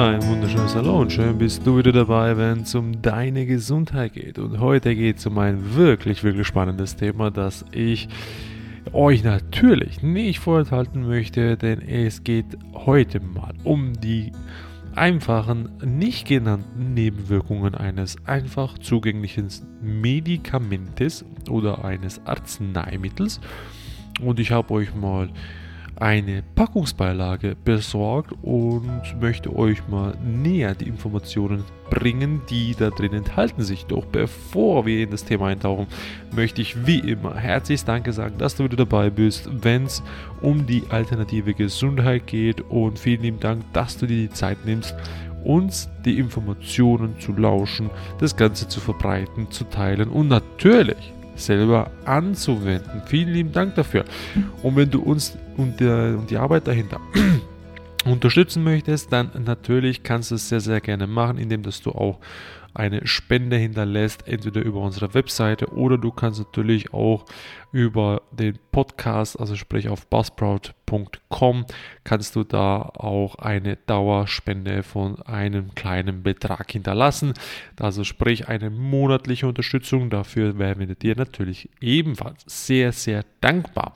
Ein wunderschönes Hallo und schön bist du wieder dabei, wenn es um deine Gesundheit geht. Und heute geht es um ein wirklich, wirklich spannendes Thema, das ich euch natürlich nicht vorenthalten möchte, denn es geht heute mal um die einfachen, nicht genannten Nebenwirkungen eines einfach zugänglichen Medikamentes oder eines Arzneimittels. Und ich habe euch mal eine Packungsbeilage besorgt und möchte euch mal näher die Informationen bringen, die da drin enthalten sich. Doch bevor wir in das Thema eintauchen, möchte ich wie immer herzlich Danke sagen, dass du wieder dabei bist, wenn es um die alternative Gesundheit geht und vielen lieben Dank, dass du dir die Zeit nimmst, uns die Informationen zu lauschen, das Ganze zu verbreiten, zu teilen und natürlich selber anzuwenden. Vielen lieben Dank dafür. Und wenn du uns und, der, und die Arbeit dahinter unterstützen möchtest, dann natürlich kannst du es sehr, sehr gerne machen, indem dass du auch eine Spende hinterlässt, entweder über unsere Webseite oder du kannst natürlich auch über den Podcast, also sprich auf buzzsprout.com, kannst du da auch eine Dauerspende von einem kleinen Betrag hinterlassen. Also sprich eine monatliche Unterstützung. Dafür wären wir dir natürlich ebenfalls sehr, sehr dankbar.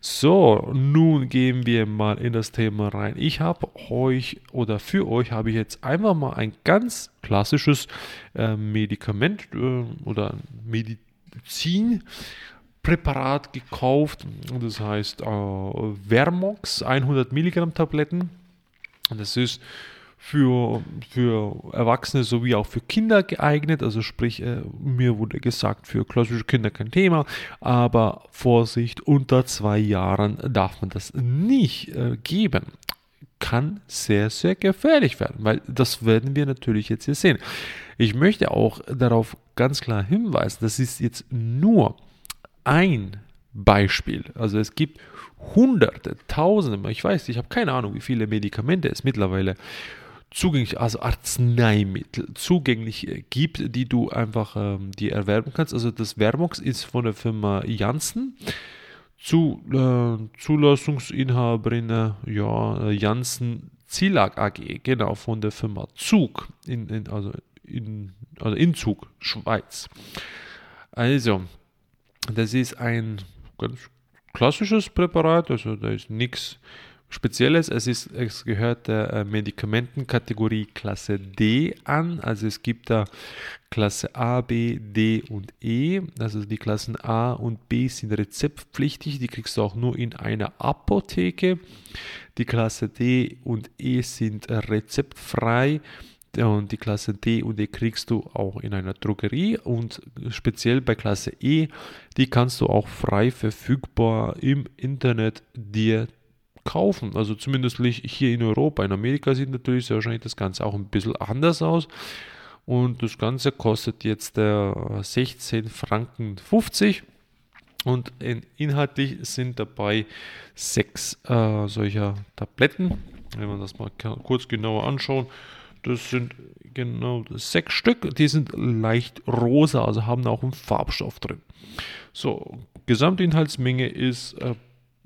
So, nun gehen wir mal in das Thema rein. Ich habe euch oder für euch habe ich jetzt einfach mal ein ganz klassisches äh, Medikament äh, oder Medizinpräparat gekauft. Das heißt äh, Vermox 100 Milligramm Tabletten. Und das ist für, für Erwachsene sowie auch für Kinder geeignet. Also sprich, äh, mir wurde gesagt, für klassische Kinder kein Thema, aber Vorsicht, unter zwei Jahren darf man das nicht äh, geben. Kann sehr, sehr gefährlich werden, weil das werden wir natürlich jetzt hier sehen. Ich möchte auch darauf ganz klar hinweisen, das ist jetzt nur ein Beispiel. Also es gibt hunderte, tausende, ich weiß, ich habe keine Ahnung, wie viele Medikamente es mittlerweile zugänglich, also Arzneimittel zugänglich äh, gibt, die du einfach ähm, die erwerben kannst. Also das Vermox ist von der Firma Janssen. Zu, äh, Zulassungsinhaberin äh, ja, Janssen Zilag AG, genau, von der Firma Zug, in, in, also, in, also in Zug, Schweiz. Also, das ist ein ganz klassisches Präparat, also da ist nichts Spezielles, es, ist, es gehört der äh, Medikamentenkategorie Klasse D an. Also es gibt da Klasse A, B, D und E. Also die Klassen A und B sind rezeptpflichtig, die kriegst du auch nur in einer Apotheke. Die Klasse D und E sind rezeptfrei. Und die Klasse D und E kriegst du auch in einer Drogerie und speziell bei Klasse E, die kannst du auch frei verfügbar im Internet dir kaufen. Also zumindest hier in Europa. In Amerika sieht natürlich sehr wahrscheinlich das Ganze auch ein bisschen anders aus. Und das Ganze kostet jetzt äh, 16 Franken 50. Und inhaltlich sind dabei sechs äh, solcher Tabletten. Wenn wir das mal kurz genauer anschauen, das sind genau sechs Stück. Die sind leicht rosa, also haben auch einen Farbstoff drin. So, Gesamtinhaltsmenge ist äh,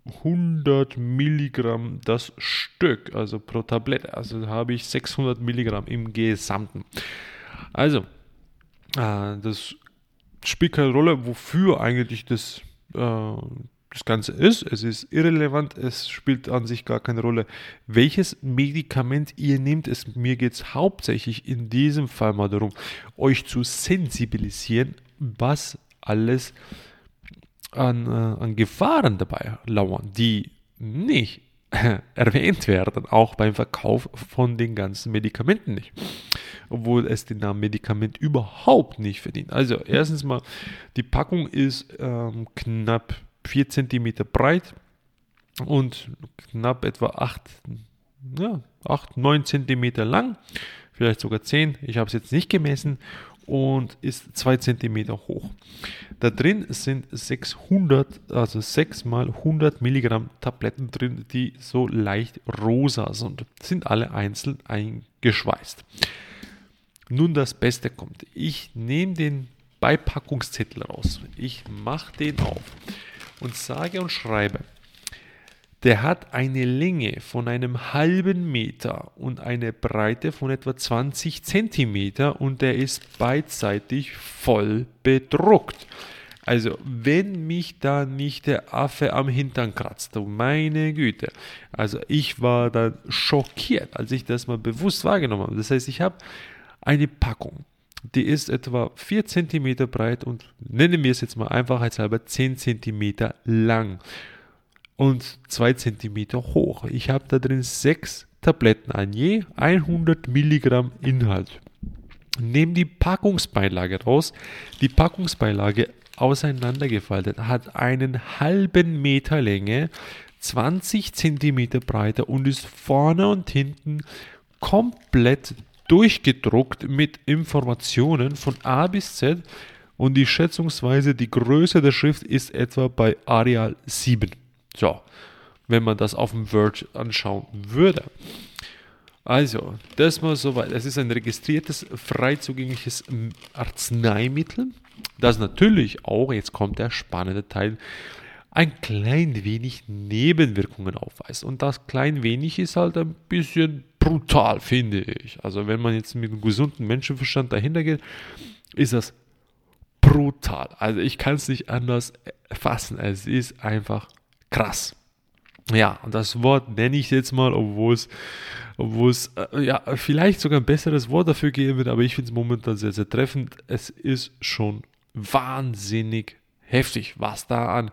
100 Milligramm das Stück, also pro Tablette. Also habe ich 600 Milligramm im Gesamten. Also, äh, das spielt keine Rolle, wofür eigentlich das, äh, das Ganze ist. Es ist irrelevant, es spielt an sich gar keine Rolle, welches Medikament ihr nehmt. Es, mir geht es hauptsächlich in diesem Fall mal darum, euch zu sensibilisieren, was alles äh, an, äh, an Gefahren dabei lauern, die nicht erwähnt werden, auch beim Verkauf von den ganzen Medikamenten nicht. Obwohl es den Namen Medikament überhaupt nicht verdient. Also erstens mal, die Packung ist ähm, knapp 4 cm breit und knapp etwa 8, ja, 8 9 cm lang, vielleicht sogar 10. Ich habe es jetzt nicht gemessen und ist 2 cm hoch. Da drin sind 600, also 6 mal 100 Milligramm Tabletten drin, die so leicht rosa sind. Sind alle einzeln eingeschweißt. Nun das Beste kommt. Ich nehme den Beipackungszettel raus. Ich mache den auf und sage und schreibe der hat eine Länge von einem halben Meter und eine Breite von etwa 20 Zentimeter und der ist beidseitig voll bedruckt. Also, wenn mich da nicht der Affe am Hintern kratzt, meine Güte. Also, ich war da schockiert, als ich das mal bewusst wahrgenommen habe. Das heißt, ich habe eine Packung, die ist etwa 4 cm breit und nennen wir es jetzt mal einfachheitshalber 10 cm lang und 2 cm hoch. Ich habe da drin sechs Tabletten an je 100 Milligramm Inhalt. Nehmen die Packungsbeilage raus. Die Packungsbeilage auseinandergefaltet, hat einen halben Meter Länge, 20 Zentimeter breiter und ist vorne und hinten komplett durchgedruckt mit Informationen von A bis Z und die schätzungsweise die Größe der Schrift ist etwa bei Arial 7. So, wenn man das auf dem Word anschauen würde. Also, das mal soweit. Es ist ein registriertes, frei zugängliches Arzneimittel, das natürlich auch, jetzt kommt der spannende Teil, ein klein wenig Nebenwirkungen aufweist. Und das klein wenig ist halt ein bisschen brutal, finde ich. Also, wenn man jetzt mit einem gesunden Menschenverstand dahinter geht, ist das brutal. Also, ich kann es nicht anders fassen. Es ist einfach krass. Ja, und das Wort nenne ich jetzt mal, obwohl es, obwohl es äh, ja, vielleicht sogar ein besseres Wort dafür geben wird, aber ich finde es momentan sehr, sehr treffend. Es ist schon wahnsinnig heftig, was da an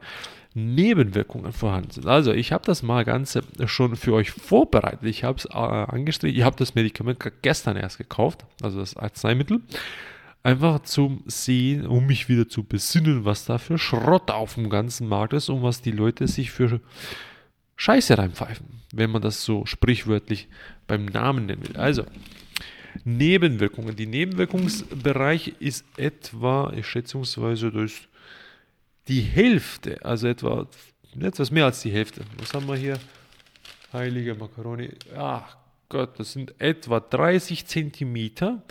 Nebenwirkungen vorhanden sind. Also ich habe das mal ganz schon für euch vorbereitet. Ich habe es äh, angestrichen. Ich habe das Medikament gestern erst gekauft, also das Arzneimittel. Einfach zum Sehen, um mich wieder zu besinnen, was da für Schrott auf dem ganzen Markt ist und was die Leute sich für Scheiße reinpfeifen, wenn man das so sprichwörtlich beim Namen nennen will. Also, Nebenwirkungen. Die Nebenwirkungsbereich ist etwa, schätzungsweise durch die Hälfte, also etwa etwas mehr als die Hälfte. Was haben wir hier? Heilige Makaroni. Ach Gott, das sind etwa 30 Zentimeter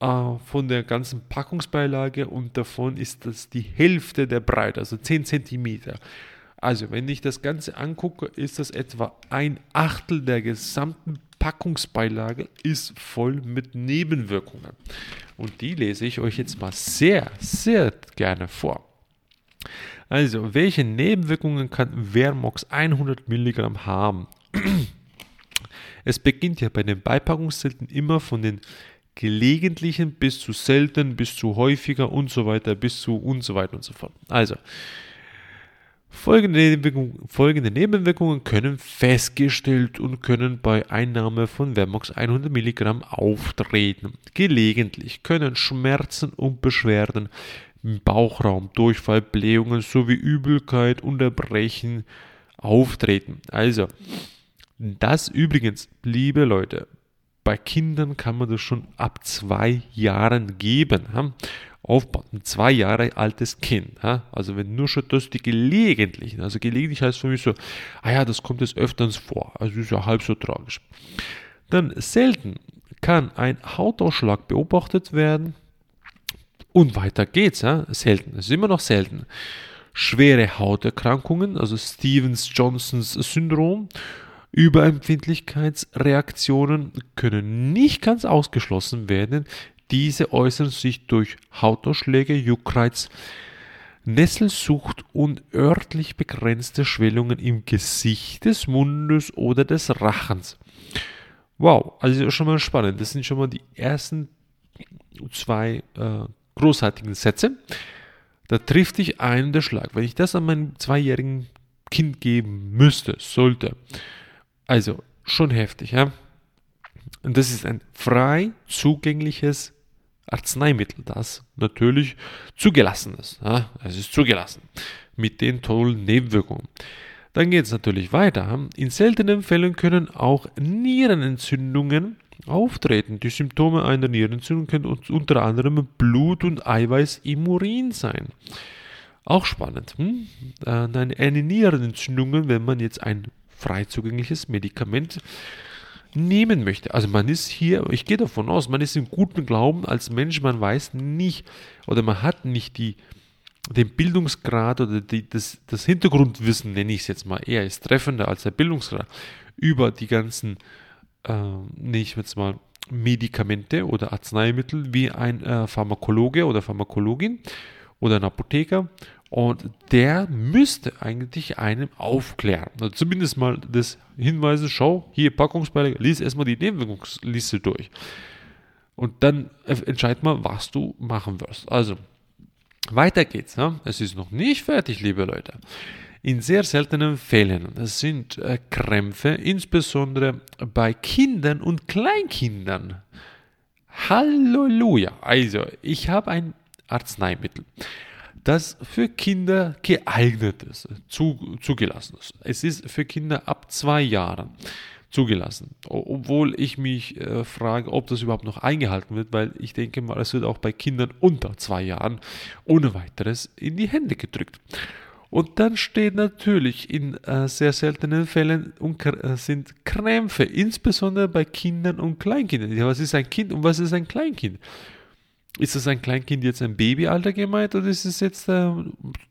äh, von der ganzen Packungsbeilage und davon ist das die Hälfte der Breite, also 10 Zentimeter. Also, wenn ich das Ganze angucke, ist das etwa ein Achtel der gesamten Packungsbeilage ist voll mit Nebenwirkungen. Und die lese ich euch jetzt mal sehr, sehr gerne vor. Also, welche Nebenwirkungen kann Vermox 100 Milligramm haben? Es beginnt ja bei den Beipackungszelten immer von den gelegentlichen bis zu selten, bis zu häufiger und so weiter, bis zu und so weiter und so fort. Also, Folgende Nebenwirkungen, folgende Nebenwirkungen können festgestellt und können bei Einnahme von Vermox 100 mg auftreten. Gelegentlich können Schmerzen und Beschwerden im Bauchraum, Durchfall, Blähungen sowie Übelkeit, Unterbrechen auftreten. Also, das übrigens, liebe Leute, bei Kindern kann man das schon ab zwei Jahren geben aufbaut. Ein zwei Jahre altes Kind. Ja? Also wenn nur schon das die gelegentlichen, also gelegentlich heißt für mich so, ah ja, das kommt jetzt öfters vor, also ist ja halb so tragisch. Dann selten kann ein Hautausschlag beobachtet werden und weiter geht's, ja? selten, es ist immer noch selten. Schwere Hauterkrankungen, also Stevens-Johnsons Syndrom, Überempfindlichkeitsreaktionen können nicht ganz ausgeschlossen werden, diese äußern sich durch Hautausschläge, Juckreiz, Nesselsucht und örtlich begrenzte Schwellungen im Gesicht des Mundes oder des Rachens. Wow, also schon mal spannend. Das sind schon mal die ersten zwei äh, großartigen Sätze. Da trifft dich einen der Schlag. Wenn ich das an meinem zweijährigen Kind geben müsste, sollte, also schon heftig, ja. Und das ist ein frei zugängliches Arzneimittel, das natürlich zugelassen ist. Ja, es ist zugelassen mit den tollen Nebenwirkungen. Dann geht es natürlich weiter. In seltenen Fällen können auch Nierenentzündungen auftreten. Die Symptome einer Nierenentzündung können unter anderem Blut und Eiweiß im Urin sein. Auch spannend. Hm? Äh, eine Nierenentzündung, wenn man jetzt ein frei zugängliches Medikament nehmen möchte. Also man ist hier, ich gehe davon aus, man ist im guten Glauben als Mensch, man weiß nicht oder man hat nicht die den Bildungsgrad oder die, das, das Hintergrundwissen, nenne ich es jetzt mal, eher ist treffender als der Bildungsgrad über die ganzen, äh, nenne ich jetzt mal, Medikamente oder Arzneimittel wie ein äh, Pharmakologe oder Pharmakologin oder ein Apotheker und der müsste eigentlich einem aufklären. Also zumindest mal das Hinweise, schau, hier Packungsbeilage, lies erstmal die Nebenwirkungsliste durch. Und dann entscheid mal, was du machen wirst. Also, weiter geht's. Ja? Es ist noch nicht fertig, liebe Leute. In sehr seltenen Fällen sind äh, Krämpfe, insbesondere bei Kindern und Kleinkindern. Halleluja! Also, ich habe ein Arzneimittel das für Kinder geeignet ist, zu, zugelassen ist. Es ist für Kinder ab zwei Jahren zugelassen. Obwohl ich mich äh, frage, ob das überhaupt noch eingehalten wird, weil ich denke mal, es wird auch bei Kindern unter zwei Jahren ohne weiteres in die Hände gedrückt. Und dann steht natürlich in äh, sehr seltenen Fällen und, äh, sind Krämpfe, insbesondere bei Kindern und Kleinkindern. Ja, was ist ein Kind und was ist ein Kleinkind? Ist das ein Kleinkind jetzt ein Babyalter gemeint oder ist es jetzt äh,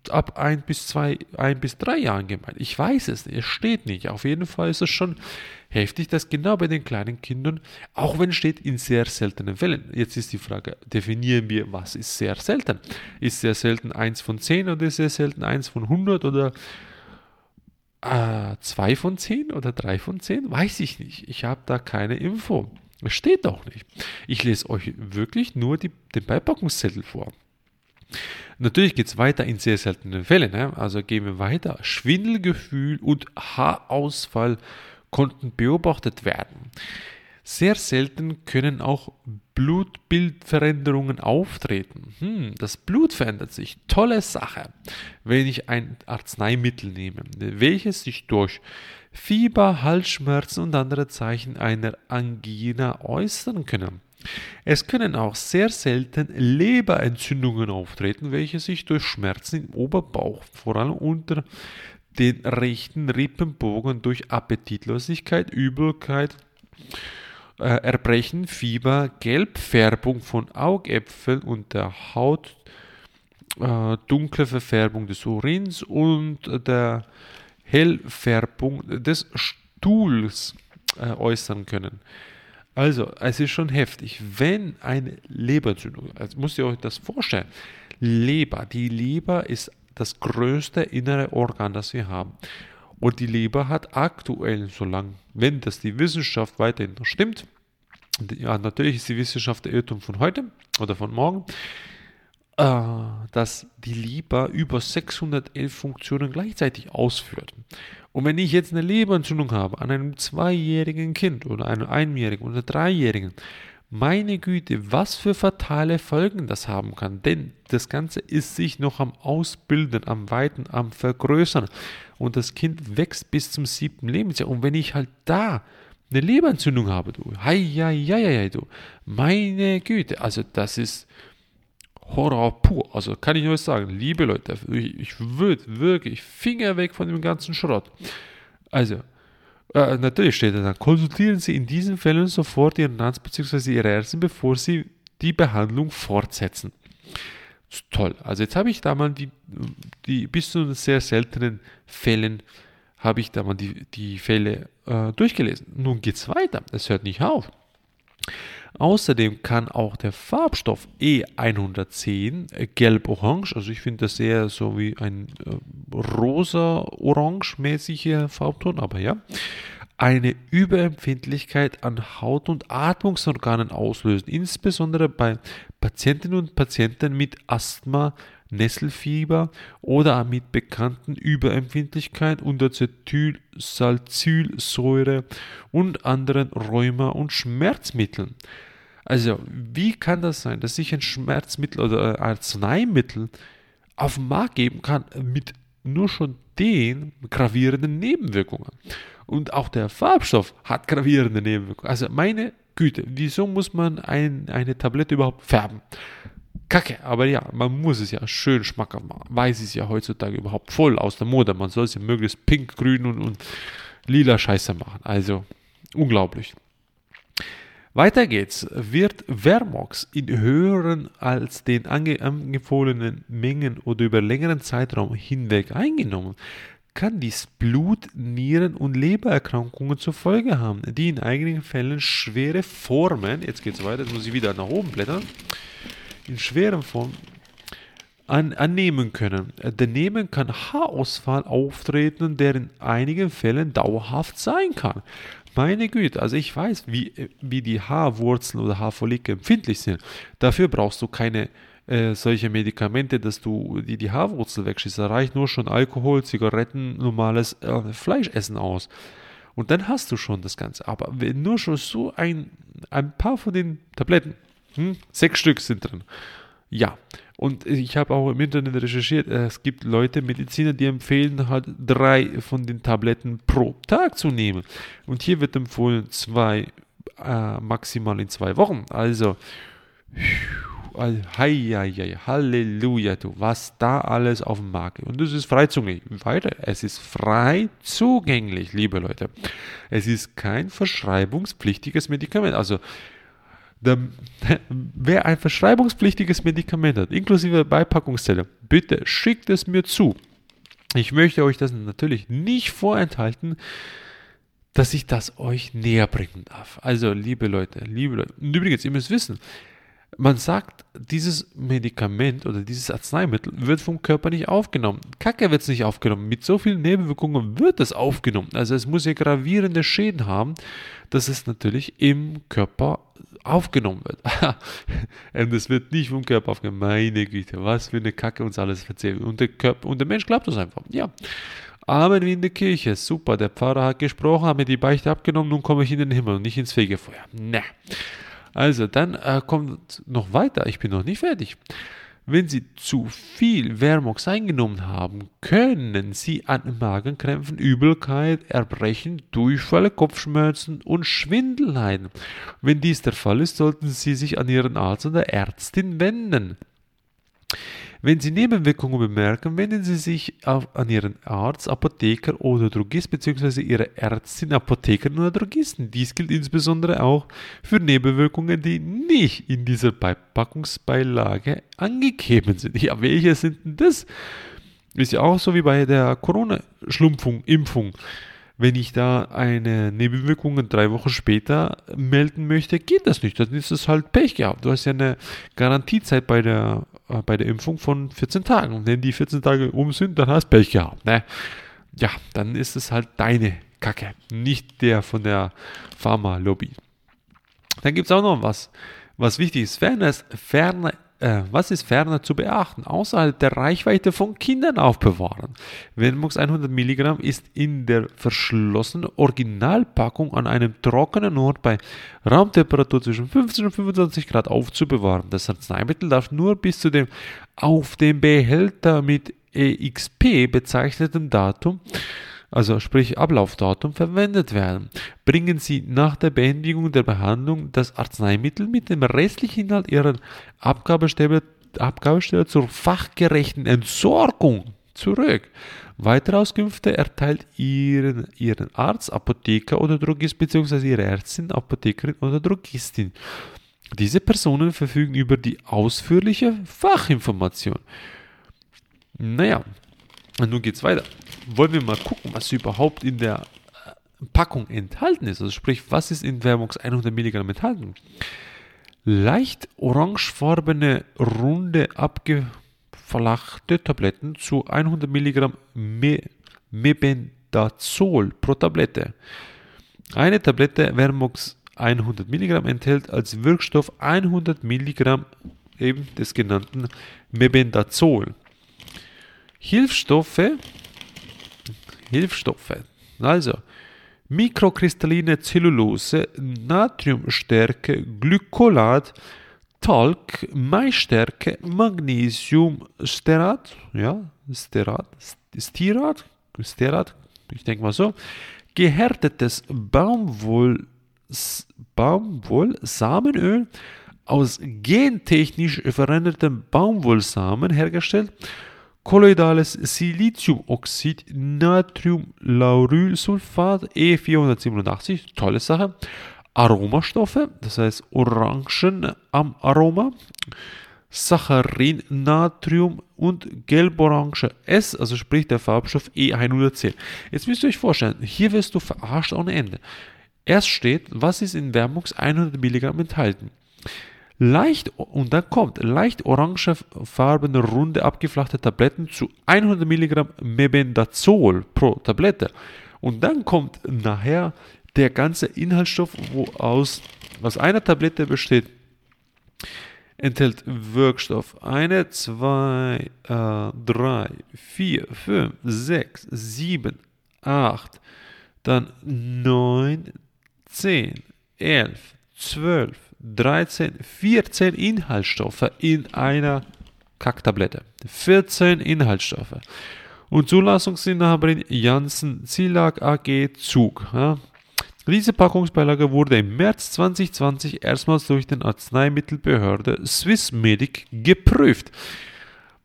ab ein bis zwei, ein bis drei Jahren gemeint? Ich weiß es nicht, es steht nicht. Auf jeden Fall ist es schon heftig, dass genau bei den kleinen Kindern, auch wenn es steht in sehr seltenen Fällen. Jetzt ist die Frage, definieren wir, was ist sehr selten? Ist sehr selten eins von zehn oder ist sehr selten eins von 100 oder äh, zwei von zehn oder drei von zehn? Weiß ich nicht. Ich habe da keine Info. Es steht doch nicht. Ich lese euch wirklich nur die, den Beipackungszettel vor. Natürlich geht es weiter in sehr seltenen Fällen. Ne? Also gehen wir weiter. Schwindelgefühl und Haarausfall konnten beobachtet werden. Sehr selten können auch Blutbildveränderungen auftreten. Hm, das Blut verändert sich. Tolle Sache, wenn ich ein Arzneimittel nehme, welches sich durch Fieber, Halsschmerzen und andere Zeichen einer Angina äußern können. Es können auch sehr selten Leberentzündungen auftreten, welche sich durch Schmerzen im Oberbauch, vor allem unter den rechten Rippenbogen durch Appetitlosigkeit, Übelkeit, äh, Erbrechen, Fieber, Gelbfärbung von Augäpfeln und der Haut, äh, dunkle Verfärbung des Urins und der Hellfärbung des Stuhls äh, äußern können. Also, es ist schon heftig. Wenn eine Leberentzündung, also müsst ihr euch das vorstellen, Leber, die Leber ist das größte innere Organ, das wir haben. Und die Leber hat aktuell, solange, wenn das die Wissenschaft weiterhin noch stimmt, ja, natürlich ist die Wissenschaft der Irrtum von heute oder von morgen, dass die Leber über 611 Funktionen gleichzeitig ausführt. Und wenn ich jetzt eine Leberentzündung habe an einem zweijährigen Kind oder einem einjährigen oder dreijährigen, meine Güte, was für fatale Folgen das haben kann. Denn das Ganze ist sich noch am Ausbilden, am Weiten, am Vergrößern. Und das Kind wächst bis zum siebten Lebensjahr. Und wenn ich halt da eine Leberentzündung habe, du, hei, hei, hei, hei, du, meine Güte, also das ist, Horror pur. Also kann ich nur sagen, liebe Leute, ich, ich würde wirklich Finger weg von dem ganzen Schrott. Also, äh, natürlich steht da dann, konsultieren Sie in diesen Fällen sofort Ihren Arzt bzw. Ihre Ärztin, bevor Sie die Behandlung fortsetzen. Toll. Also jetzt habe ich da mal die, die bis zu sehr seltenen Fällen habe ich da mal die, die Fälle äh, durchgelesen. Nun geht es weiter. Es hört nicht auf. Außerdem kann auch der Farbstoff E110 äh, gelb-orange, also ich finde das sehr so wie ein äh, rosa-orange-mäßiger Farbton, aber ja, eine Überempfindlichkeit an Haut- und Atmungsorganen auslösen, insbesondere bei Patientinnen und Patienten mit Asthma, Nesselfieber oder mit bekannten Überempfindlichkeit unter Acetylsalicylsäure und anderen Rheuma- und Schmerzmitteln. Also, wie kann das sein, dass ich ein Schmerzmittel oder Arzneimittel auf den Markt geben kann mit nur schon den gravierenden Nebenwirkungen? Und auch der Farbstoff hat gravierende Nebenwirkungen. Also, meine Güte, wieso muss man ein, eine Tablette überhaupt färben? Kacke, aber ja, man muss es ja schön schmackhaft machen. Weiß es ja heutzutage überhaupt voll aus der Mode. Man soll es ja möglichst pink, grün und, und lila Scheiße machen. Also, unglaublich. Weiter geht's. Wird Vermox in höheren als den angefohlenen Mengen oder über längeren Zeitraum hinweg eingenommen, kann dies Blut-, Nieren- und Lebererkrankungen zur Folge haben, die in einigen Fällen schwere Formen, jetzt geht es weiter, jetzt muss ich wieder nach oben blättern, in schweren Formen an, annehmen können. Daneben kann Haarausfall auftreten, der in einigen Fällen dauerhaft sein kann. Meine Güte, also ich weiß, wie, wie die Haarwurzeln oder Haarfollikel empfindlich sind. Dafür brauchst du keine äh, solche Medikamente, dass du die, die Haarwurzel wegschießt. Da reicht nur schon Alkohol, Zigaretten, normales äh, Fleischessen aus. Und dann hast du schon das Ganze. Aber wenn nur schon so ein, ein paar von den Tabletten, hm, sechs Stück sind drin. Ja, und ich habe auch im Internet recherchiert, es gibt Leute, Mediziner, die empfehlen halt drei von den Tabletten pro Tag zu nehmen. Und hier wird empfohlen zwei, äh, maximal in zwei Wochen. Also, hei, Halleluja, du, was da alles auf dem Markt ist. Und das ist frei. Weiter, es ist frei zugänglich, liebe Leute. Es ist kein verschreibungspflichtiges Medikament. Also, der, wer ein verschreibungspflichtiges Medikament hat, inklusive Beipackungszelle, bitte schickt es mir zu. Ich möchte euch das natürlich nicht vorenthalten, dass ich das euch näher bringen darf. Also, liebe Leute, liebe Leute, und übrigens, ihr müsst wissen, man sagt, dieses Medikament oder dieses Arzneimittel wird vom Körper nicht aufgenommen. Kacke wird es nicht aufgenommen. Mit so vielen Nebenwirkungen wird es aufgenommen. Also es muss ja gravierende Schäden haben, dass es natürlich im Körper aufgenommen wird. und es wird nicht vom Körper aufgenommen. Meine Güte, was für eine Kacke uns alles erzählt. Und der, Körper, und der Mensch glaubt das einfach. Ja. Amen wie in der Kirche. Super, der Pfarrer hat gesprochen, hat mir die Beichte abgenommen, nun komme ich in den Himmel und nicht ins Fegefeuer. Ne. Also, dann äh, kommt noch weiter. Ich bin noch nicht fertig. Wenn Sie zu viel Vermox eingenommen haben, können Sie an Magenkrämpfen, Übelkeit, Erbrechen, Durchfall, Kopfschmerzen und Schwindel leiden. Wenn dies der Fall ist, sollten Sie sich an Ihren Arzt oder Ärztin wenden. Wenn Sie Nebenwirkungen bemerken, wenden Sie sich auf, an Ihren Arzt, Apotheker oder Drogist bzw. Ihre Ärztin, Apothekerin oder Drogisten. Dies gilt insbesondere auch für Nebenwirkungen, die nicht in dieser Beipackungsbeilage angegeben sind. Ja, welche sind denn das? Ist ja auch so wie bei der Corona-Schlumpfung, Impfung. Wenn ich da eine Nebenwirkung drei Wochen später melden möchte, geht das nicht. Dann ist es halt Pech gehabt. Du hast ja eine Garantiezeit bei der, äh, bei der Impfung von 14 Tagen. Und wenn die 14 Tage um sind, dann hast du Pech gehabt. Ne? Ja, dann ist es halt deine Kacke, nicht der von der Pharma-Lobby. Dann gibt es auch noch was, was wichtig ist. Fairness, Fairness äh, was ist ferner zu beachten? Außerhalb der Reichweite von Kindern aufbewahren. Venmox 100 Milligramm ist in der verschlossenen Originalpackung an einem trockenen Ort bei Raumtemperatur zwischen 15 und 25 Grad aufzubewahren. Das Arzneimittel darf nur bis zu dem auf dem Behälter mit EXP bezeichneten Datum also sprich Ablaufdatum, verwendet werden. Bringen Sie nach der Beendigung der Behandlung das Arzneimittel mit dem restlichen Inhalt Ihrer Abgabestelle, Abgabestelle zur fachgerechten Entsorgung zurück. Weitere Auskünfte erteilt Ihren, Ihren Arzt, Apotheker oder Drogist bzw. Ihre Ärztin, Apothekerin oder Drogistin. Diese Personen verfügen über die ausführliche Fachinformation. Naja, und nun geht es weiter. Wollen wir mal gucken, was überhaupt in der äh, Packung enthalten ist. Also sprich, was ist in Vermox 100 Milligramm enthalten? Leicht orangefarbene, runde, abgeflachte Tabletten zu 100 Milligramm Me Mebendazol pro Tablette. Eine Tablette Vermox 100 Milligramm enthält als Wirkstoff 100 Milligramm eben des genannten Mebendazol. Hilfsstoffe, Hilfsstoffe, also mikrokristalline Zellulose, Natriumstärke, Glykolat, Talg, Maisstärke, Magnesiumsterat, ja, Sterat, Stirat, Sterat, ich denke mal so, gehärtetes Baumwoll, Baumwollsamenöl aus gentechnisch veränderten Baumwollsamen hergestellt kolloidales Siliziumoxid, Natriumlaurylsulfat, E487, tolle Sache, Aromastoffe, das heißt Orangen am Aroma, Saccharin, Natrium und Gelborange S, also sprich der Farbstoff E110. Jetzt müsst ihr euch vorstellen, hier wirst du verarscht ohne Ende. Erst steht, was ist in Wärmungs 100 Milligramm enthalten. Leicht, und dann kommt leicht orangefarbene, runde, abgeflachte Tabletten zu 100 Milligramm Mebendazol pro Tablette. Und dann kommt nachher der ganze Inhaltsstoff, wo aus was einer Tablette besteht, enthält Wirkstoff 1, 2, 3, 4, 5, 6, 7, 8, dann 9, 10, 11, 12, 13, 14 Inhaltsstoffe in einer Kacktablette. 14 Inhaltsstoffe. Und Zulassungsinhaberin Janssen Zillag AG Zug. Ja. Diese Packungsbeilage wurde im März 2020 erstmals durch den Arzneimittelbehörde Swissmedic geprüft.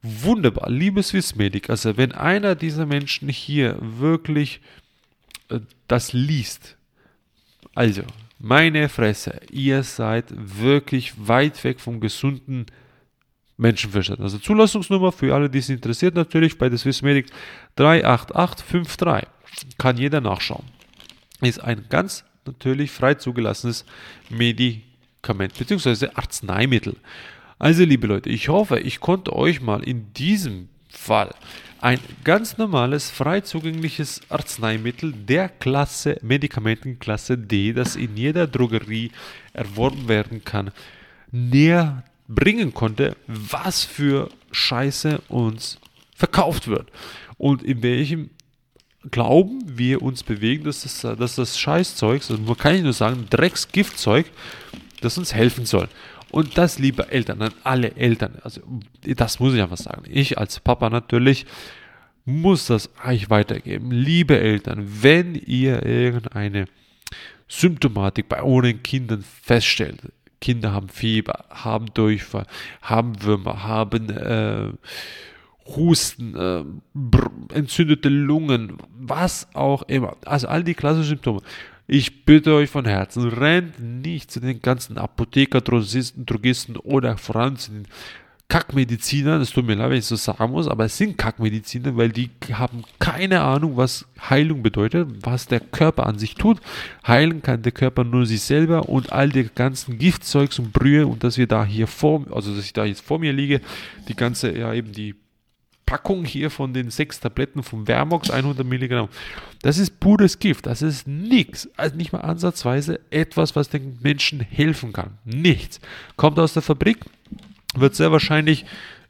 Wunderbar, liebe Swissmedic, also wenn einer dieser Menschen hier wirklich äh, das liest, also meine Fresse, ihr seid wirklich weit weg vom gesunden Menschenverstand. Also Zulassungsnummer für alle, die es interessiert, natürlich bei der Swissmedic 38853. Kann jeder nachschauen ist ein ganz natürlich frei zugelassenes Medikament bzw. Arzneimittel. Also liebe Leute, ich hoffe, ich konnte euch mal in diesem Fall ein ganz normales, frei zugängliches Arzneimittel der Klasse Medikamentenklasse D, das in jeder Drogerie erworben werden kann, näher bringen konnte, was für Scheiße uns verkauft wird und in welchem glauben wir uns bewegen, dass das, dass das Scheißzeug, also man kann nicht nur sagen, Drecksgiftzeug, das uns helfen soll. Und das, liebe Eltern, an alle Eltern, also das muss ich einfach sagen. Ich als Papa natürlich muss das euch weitergeben. Liebe Eltern, wenn ihr irgendeine Symptomatik bei euren Kindern feststellt, Kinder haben Fieber, haben Durchfall, haben Würmer, haben äh, Husten, äh, entzündete Lungen, was auch immer. Also all die klassischen Symptome. Ich bitte euch von Herzen, rennt nicht zu den ganzen Apotheker, Drogisten, Drogisten oder vor allem zu den Kackmedizinern. Es tut mir leid, wenn ich so sagen muss, aber es sind Kackmediziner, weil die haben keine Ahnung, was Heilung bedeutet, was der Körper an sich tut. Heilen kann der Körper nur sich selber und all die ganzen Giftzeugs und Brühe und dass wir da hier vor, also dass ich da jetzt vor mir liege, die ganze, ja eben die Packung hier von den sechs Tabletten vom Vermox 100 Milligramm. Das ist pures Gift. Das ist nichts. Also nicht mal ansatzweise etwas, was den Menschen helfen kann. Nichts. Kommt aus der Fabrik, wird sehr wahrscheinlich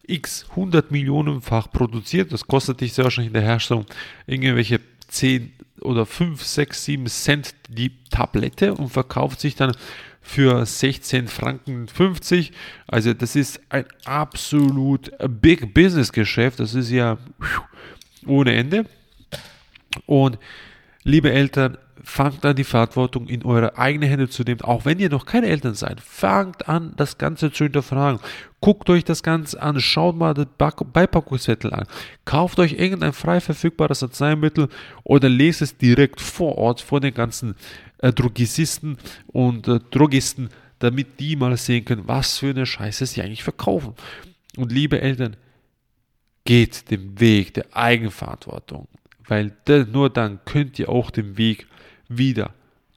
x 100 Millionenfach produziert. Das kostet dich sehr wahrscheinlich in der Herstellung irgendwelche 10 oder 5, 6, 7 Cent die Tablette und verkauft sich dann für 16 Franken 50. Also das ist ein absolut Big Business Geschäft. Das ist ja ohne Ende. Und liebe Eltern, fangt an, die Verantwortung in eure eigenen Hände zu nehmen. Auch wenn ihr noch keine Eltern seid, fangt an, das Ganze zu hinterfragen. Guckt euch das Ganze an, schaut mal den Beipackungszettel an. Kauft euch irgendein frei verfügbares Arzneimittel oder lest es direkt vor Ort vor den ganzen äh, Drogisisten und äh, Drogisten, damit die mal sehen können, was für eine Scheiße sie eigentlich verkaufen. Und liebe Eltern, geht den Weg der Eigenverantwortung, weil nur dann könnt ihr auch den Weg wieder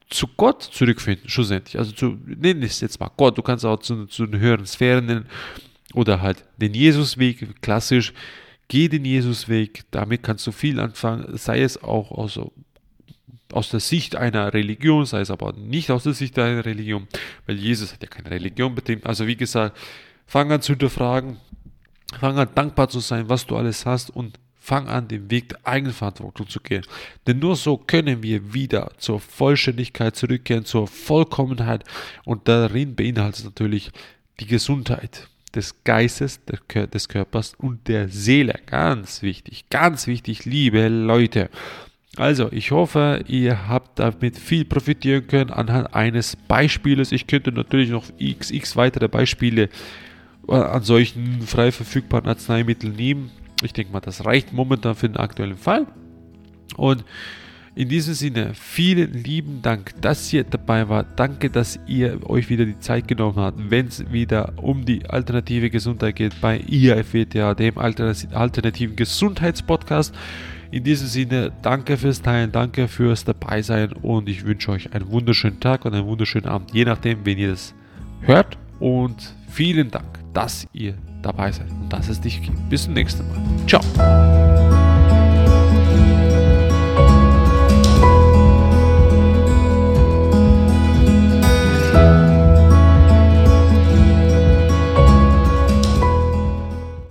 zu Gott zurückfinden, schlussendlich. Also zu, nenn es jetzt mal Gott, du kannst auch zu, zu den höheren Sphären nennen oder halt den Jesusweg, klassisch. Geh den Jesusweg, damit kannst du viel anfangen, sei es auch aus, aus der Sicht einer Religion, sei es aber nicht aus der Sicht einer Religion, weil Jesus hat ja keine Religion betrieben. Also wie gesagt, fang an zu hinterfragen, fang an dankbar zu sein, was du alles hast und Fang an, den Weg der Eigenverantwortung zu gehen. Denn nur so können wir wieder zur Vollständigkeit zurückkehren, zur Vollkommenheit. Und darin beinhaltet natürlich die Gesundheit des Geistes, des Körpers und der Seele. Ganz wichtig, ganz wichtig, liebe Leute. Also, ich hoffe, ihr habt damit viel profitieren können anhand eines Beispieles. Ich könnte natürlich noch xx weitere Beispiele äh, an solchen frei verfügbaren Arzneimitteln nehmen. Ich denke mal, das reicht momentan für den aktuellen Fall. Und In diesem Sinne, vielen lieben Dank, dass ihr dabei wart. Danke, dass ihr euch wieder die Zeit genommen habt, wenn es wieder um die alternative Gesundheit geht bei IAFWTA, dem alternativen Gesundheitspodcast. In diesem Sinne, danke fürs Teilen, danke fürs Dabeisein und ich wünsche euch einen wunderschönen Tag und einen wunderschönen Abend, je nachdem, wen ihr das hört. Und vielen Dank, dass ihr dabei seid und dass es dich gibt. Bis zum nächsten Mal. Ciao.